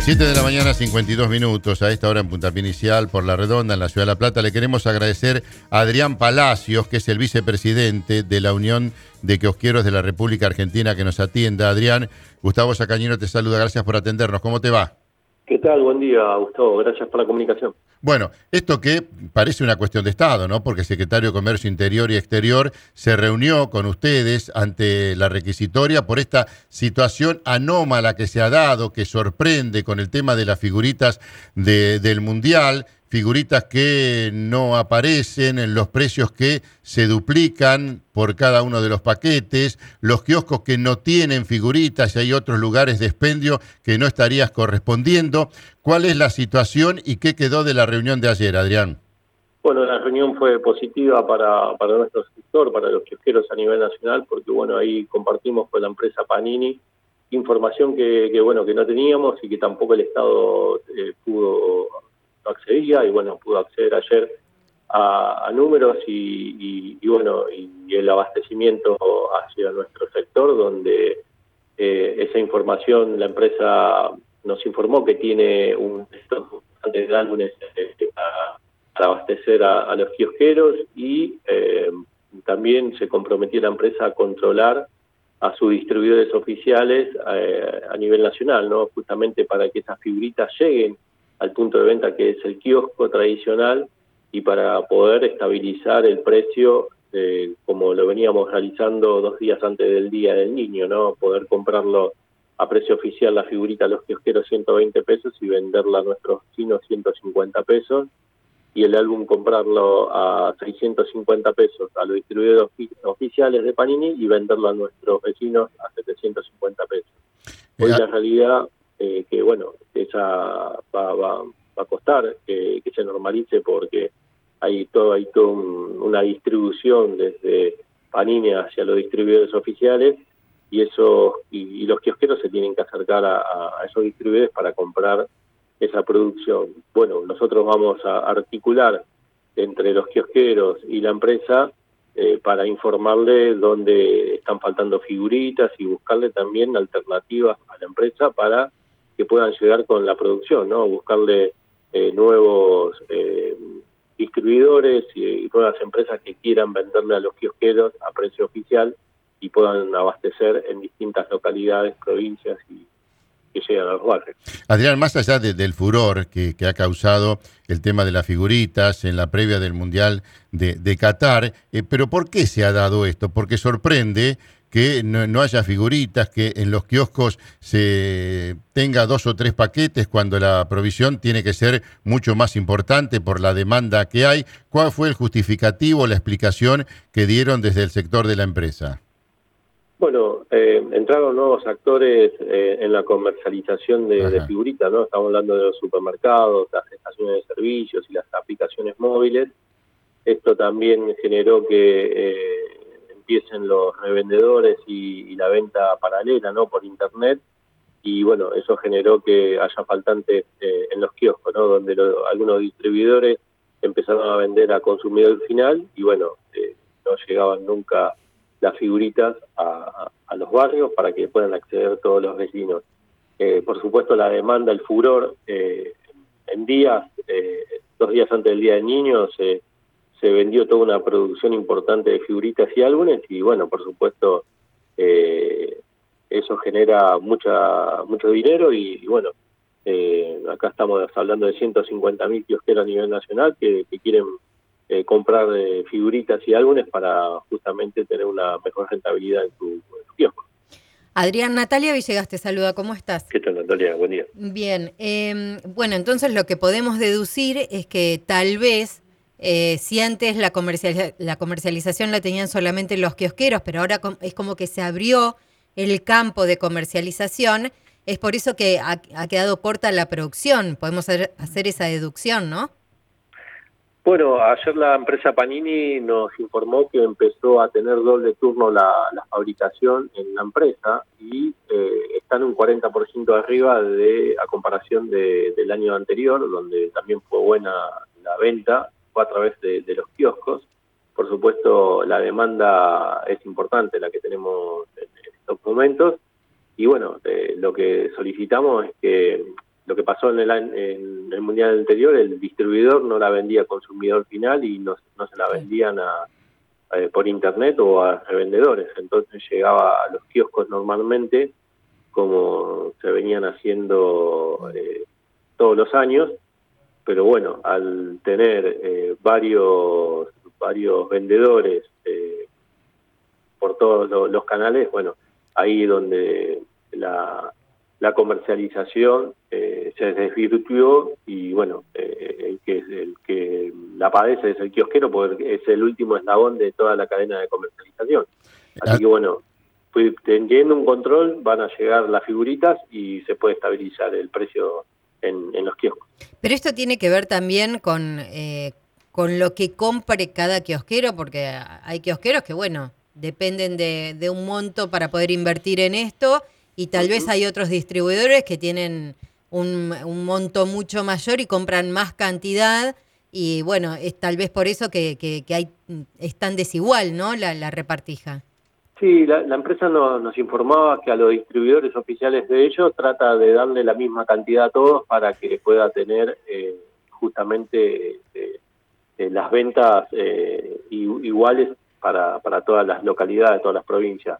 7 de la mañana, 52 minutos, a esta hora en Puntapié Inicial, por La Redonda, en la Ciudad de La Plata. Le queremos agradecer a Adrián Palacios, que es el vicepresidente de la Unión de Kiosqueros de la República Argentina, que nos atienda. Adrián, Gustavo Sacañino te saluda, gracias por atendernos. ¿Cómo te va? ¿Qué tal? Buen día, Gustavo. Gracias por la comunicación. Bueno, esto que parece una cuestión de Estado, ¿no? Porque el secretario de Comercio Interior y Exterior se reunió con ustedes ante la requisitoria por esta situación anómala que se ha dado, que sorprende con el tema de las figuritas del Mundial figuritas que no aparecen, en los precios que se duplican por cada uno de los paquetes, los kioscos que no tienen figuritas y hay otros lugares de expendio que no estarías correspondiendo. ¿Cuál es la situación y qué quedó de la reunión de ayer, Adrián? Bueno, la reunión fue positiva para, para nuestro sector, para los kiosqueros a nivel nacional, porque bueno, ahí compartimos con la empresa Panini información que, que bueno que no teníamos y que tampoco el Estado eh, pudo accedía y bueno, pudo acceder ayer a, números y, bueno, y, el abastecimiento hacia nuestro sector, donde eh, esa información la empresa nos informó que tiene un stock de álbumes este, para, abastecer a, los kiosqueros y eh, también se comprometió la empresa a controlar a sus distribuidores oficiales eh, a nivel nacional, no justamente para que esas figuritas lleguen al punto de venta que es el kiosco tradicional y para poder estabilizar el precio eh, como lo veníamos realizando dos días antes del Día del Niño, ¿no? Poder comprarlo a precio oficial la figurita a los kiosqueros 120 pesos y venderla a nuestros vecinos 150 pesos y el álbum comprarlo a 650 pesos a los distribuidores oficiales de Panini y venderlo a nuestros vecinos a 750 pesos. Hoy la realidad eh, que bueno, esa va, va, a costar que, se normalice porque hay todo hay toda una distribución desde Panini hacia los distribuidores oficiales y eso y, los kiosqueros se tienen que acercar a, esos distribuidores para comprar esa producción. Bueno, nosotros vamos a articular entre los kiosqueros y la empresa eh, para informarle dónde están faltando figuritas y buscarle también alternativas a la empresa para que puedan llegar con la producción, ¿no? Buscarle eh, nuevos eh, distribuidores y, nuevas empresas que quieran venderle a los kiosqueros a precio oficial y puedan abastecer en distintas localidades, provincias y que llegan a los barrios. Adrián, más allá del furor que, ha causado el tema de las figuritas en la previa del Mundial de, de Qatar, eh, pero ¿por qué se ha dado esto? Porque sorprende que no, haya figuritas, que en los kioscos se tenga dos o tres paquetes cuando la provisión tiene que ser mucho más importante por la demanda que hay. ¿Cuál fue el justificativo, la explicación que dieron desde el sector de la empresa? Bueno, eh, entraron nuevos actores eh, en la comercialización de, figuritas, ¿no? Estamos hablando de los supermercados, las estaciones de servicios y las aplicaciones móviles. Esto también generó que eh, empiecen los revendedores y, la venta paralela no por internet. Y bueno eso generó que haya faltantes eh, en los kioscos no donde algunos distribuidores empezaron a vender a consumidor final y bueno eh, no llegaban nunca las figuritas a, los barrios para que puedan acceder todos los vecinos. Eh, por supuesto la demanda el furor en días dos días antes del día del niño se se vendió toda una producción importante de figuritas y álbumes y bueno, por supuesto, eh, eso genera mucha mucho dinero y, bueno, eh, acá estamos hablando de 150 mil kiosqueros a nivel nacional que, quieren eh, comprar figuritas y álbumes para justamente tener una mejor rentabilidad en su, kiosco. Adrián, Natalia Villegas te saluda, ¿cómo estás? ¿Qué tal, Natalia? Buen día. Bien, em, bueno, entonces lo que podemos deducir es que tal vez eh, si antes la, la comercialización la tenían solamente los kiosqueros, pero ahora es como que se abrió el campo de comercialización es por eso que ha, quedado corta la producción. Podemos hacer, hacer esa deducción, ¿no? Bueno, ayer la empresa Panini nos informó que empezó a tener doble turno la, fabricación en la empresa y eh, están un 40% arriba de a comparación del año anterior, donde también fue buena la venta, fue a través de, los kioscos. Por supuesto, la demanda es importante, la que tenemos en, estos momentos. Y bueno, eh, lo que solicitamos es que lo que pasó en el, mundial anterior, el distribuidor no la vendía al consumidor final y no, se la vendían a, por internet o a revendedores. Entonces llegaba a los kioscos normalmente, como se venían haciendo eh, todos los años, pero bueno, al tener eh, varios varios vendedores por todos los canales, bueno, ahí donde la, la comercialización eh, se desvirtuó y bueno, eh, el, que, el que la padece es el kiosquero porque es el último eslabón de toda la cadena de comercialización. Así que bueno, teniendo un control van a llegar las figuritas y se puede estabilizar el precio en, los kioscos. Pero esto tiene que ver también con, eh, con lo que compre cada kiosquero, porque hay kiosqueros que bueno, dependen de, de un monto para poder invertir en esto y tal vez hay otros distribuidores que tienen un, monto mucho mayor y compran más cantidad y bueno, es tal vez por eso que, que, hay, es tan desigual, ¿no? La, repartija. Sí, la, empresa nos informaba que a los distribuidores oficiales de ellos trata de darle la misma cantidad a todos para que pueda tener eh, justamente eh, eh, las ventas iguales para, para todas las localidades, todas las provincias.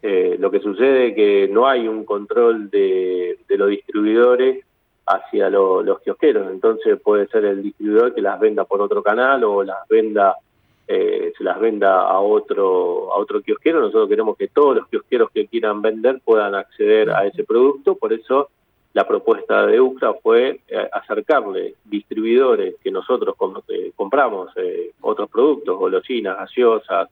Eh, lo que sucede es que no hay un control de, los distribuidores hacia los kiosqueros, entonces puede ser el distribuidor que las venda por otro canal o las venda eh, se las venda a otro a otro kiosquero. Nosotros queremos que todos los kiosqueros que quieran vender puedan acceder a ese producto, por eso la propuesta de UCRA fue eh, acercarle distribuidores que nosotros compramos otros productos, golosinas, gaseosas,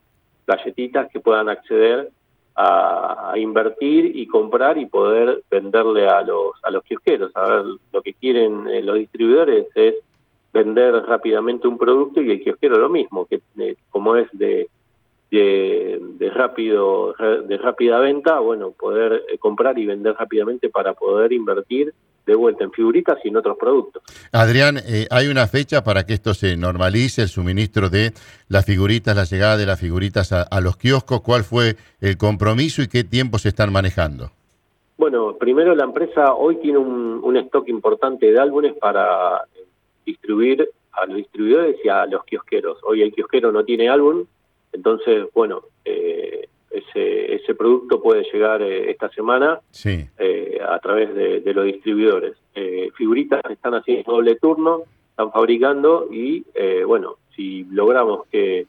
galletitas, que puedan acceder a, invertir y comprar y poder venderle a los a los kiosqueros. A ver, lo que quieren eh, los distribuidores es vender rápidamente un producto y el kiosquero lo mismo, que eh, como es de, de, rápido de rápida venta, bueno, poder eh, comprar y vender rápidamente para poder invertir de vuelta en figuritas y en otros productos. Adrián, eh, ¿hay una fecha para que esto se normalice, el suministro de las figuritas, la llegada de las figuritas a, los kioscos? ¿Cuál fue el compromiso y qué tiempo se están manejando? Bueno, primero la empresa hoy tiene un, un stock importante de álbumes para distribuir a los distribuidores y a los kiosqueros. Hoy el kiosquero no tiene álbum, entonces, bueno, eh, ese, ese producto puede llegar eh, esta semana eh, a través de, los distribuidores. Eh, figuritas están haciendo doble turno, están fabricando y, bueno, si logramos que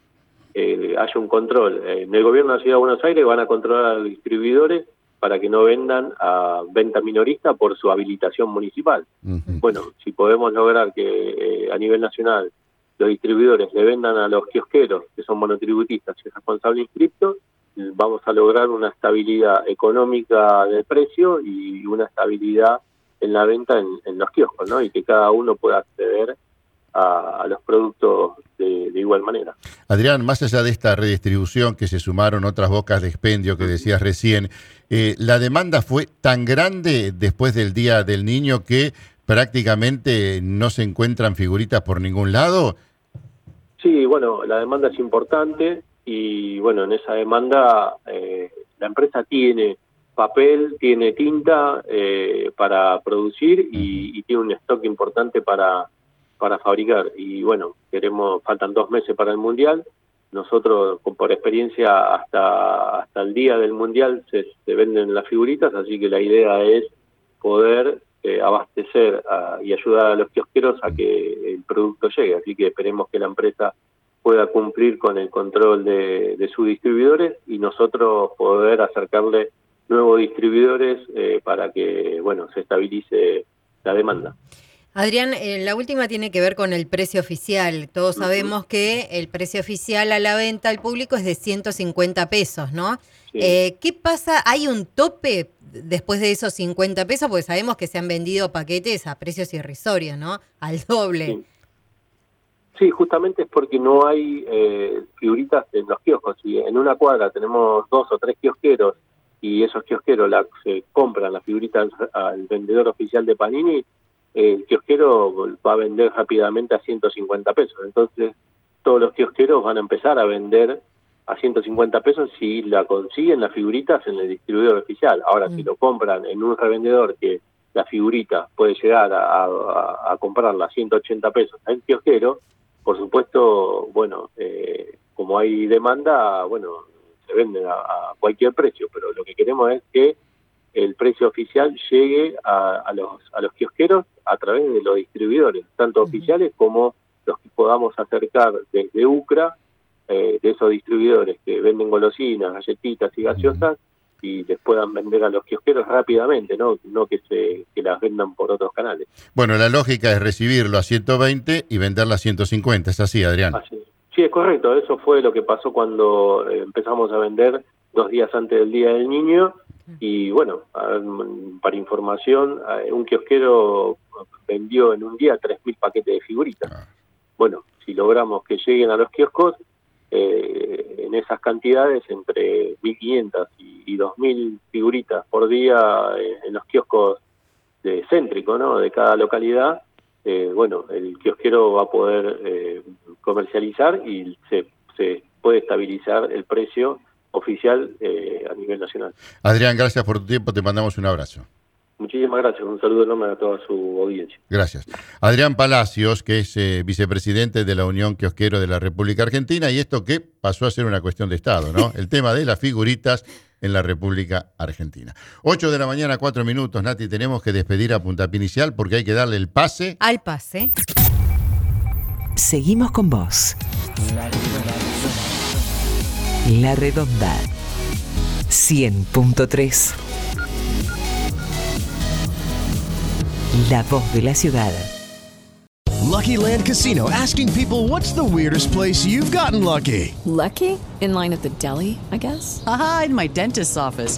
haya un control en el gobierno de la Ciudad de Buenos Aires, van a controlar a los distribuidores para que no vendan a venta minorista por su habilitación municipal. Bueno, si podemos lograr que a nivel nacional los distribuidores le vendan a los kiosqueros, que son monotributistas y responsables inscriptos, vamos a lograr una estabilidad económica del precio y una estabilidad en la venta en, los kioscos, ¿no? Y que cada uno pueda acceder a, los productos de, igual manera. Adrián, más allá de esta redistribución que se sumaron otras bocas de expendio que decías recién, eh, ¿la demanda fue tan grande después del Día del Niño que prácticamente no se encuentran figuritas por ningún lado? Sí, bueno, la demanda es importante y bueno, en esa demanda eh, la empresa tiene papel, tiene tinta eh, para producir y, tiene un stock importante para, para fabricar. Y bueno, queremos, faltan dos meses para el Mundial. Nosotros, por experiencia, hasta, hasta el día del Mundial se, venden las figuritas, así que la idea es poder eh, abastecer y ayudar a los kiosqueros a que el producto llegue. Así que esperemos que la empresa pueda cumplir con el control de, sus distribuidores y nosotros poder acercarle nuevos distribuidores eh, para que bueno se estabilice la demanda. Adrián, eh, la última tiene que ver con el precio oficial. Todos sabemos que el precio oficial a la venta al público es de 150 pesos, ¿no? Eh, ¿Qué pasa? ¿Hay un tope después de esos 50 pesos? Porque sabemos que se han vendido paquetes a precios irrisorios, ¿no? Al doble. Sí. justamente es porque no hay eh, figuritas en los kioscos. Si en una cuadra tenemos dos o tres kiosqueros y esos kiosqueros la, se compran las figuritas al vendedor oficial de Panini, el kiosquero va a vender rápidamente a 150 pesos. Entonces, todos los kiosqueros van a empezar a vender a 150 pesos si la consiguen las figuritas en el distribuidor oficial. Ahora, si mm. lo compran en un revendedor que la figurita puede llegar a, comprarla a 180 pesos el kiosquero, por supuesto, bueno, eh, como hay demanda, bueno, se venden a cualquier precio, pero lo que queremos es que el precio oficial llegue a, los, a los kiosqueros a través de los distribuidores, tanto oficiales como los que podamos acercar desde UCRA, eh, de esos distribuidores que venden golosinas, galletitas y gaseosas, y les puedan vender a los kiosqueros rápidamente, no, no que, se, que las vendan por otros canales. Bueno, la lógica es recibirlo a 120 y venderlo a 150, ¿es así, Adrián? Sí, es correcto, eso fue lo que pasó cuando eh, empezamos a vender dos días antes del Día del Niño, y bueno, para información, un kiosquero vendió en un día 3.000 paquetes de figuritas. Ah. Bueno, si logramos que lleguen a los kioscos, eh, en esas cantidades, entre 1.500 y, 2.000 figuritas por día eh, en los kioscos de céntrico, ¿no? De cada localidad, eh, bueno, el kiosquero va a poder comercializar y se, se puede estabilizar el precio oficial eh, a nivel nacional. Adrián, gracias por tu tiempo, te mandamos un abrazo. Muchísimas gracias, un saludo enorme a toda su audiencia. Gracias. Adrián Palacios, que es eh, vicepresidente de la Unión Kiosquero de la República Argentina, y esto que pasó a ser una cuestión de Estado, ¿no? El tema de las figuritas en la República Argentina. 8 de la mañana, 4 minutos, Nati, tenemos que despedir a Puntapi Inicial porque hay que darle el pase. Al pase. Seguimos con vos. La Redonda 100.3 La voz de la ciudad. Lucky Land Casino asking people what's the weirdest place you've gotten lucky? Lucky? In line at the deli, I guess. Aha, in my dentist's office.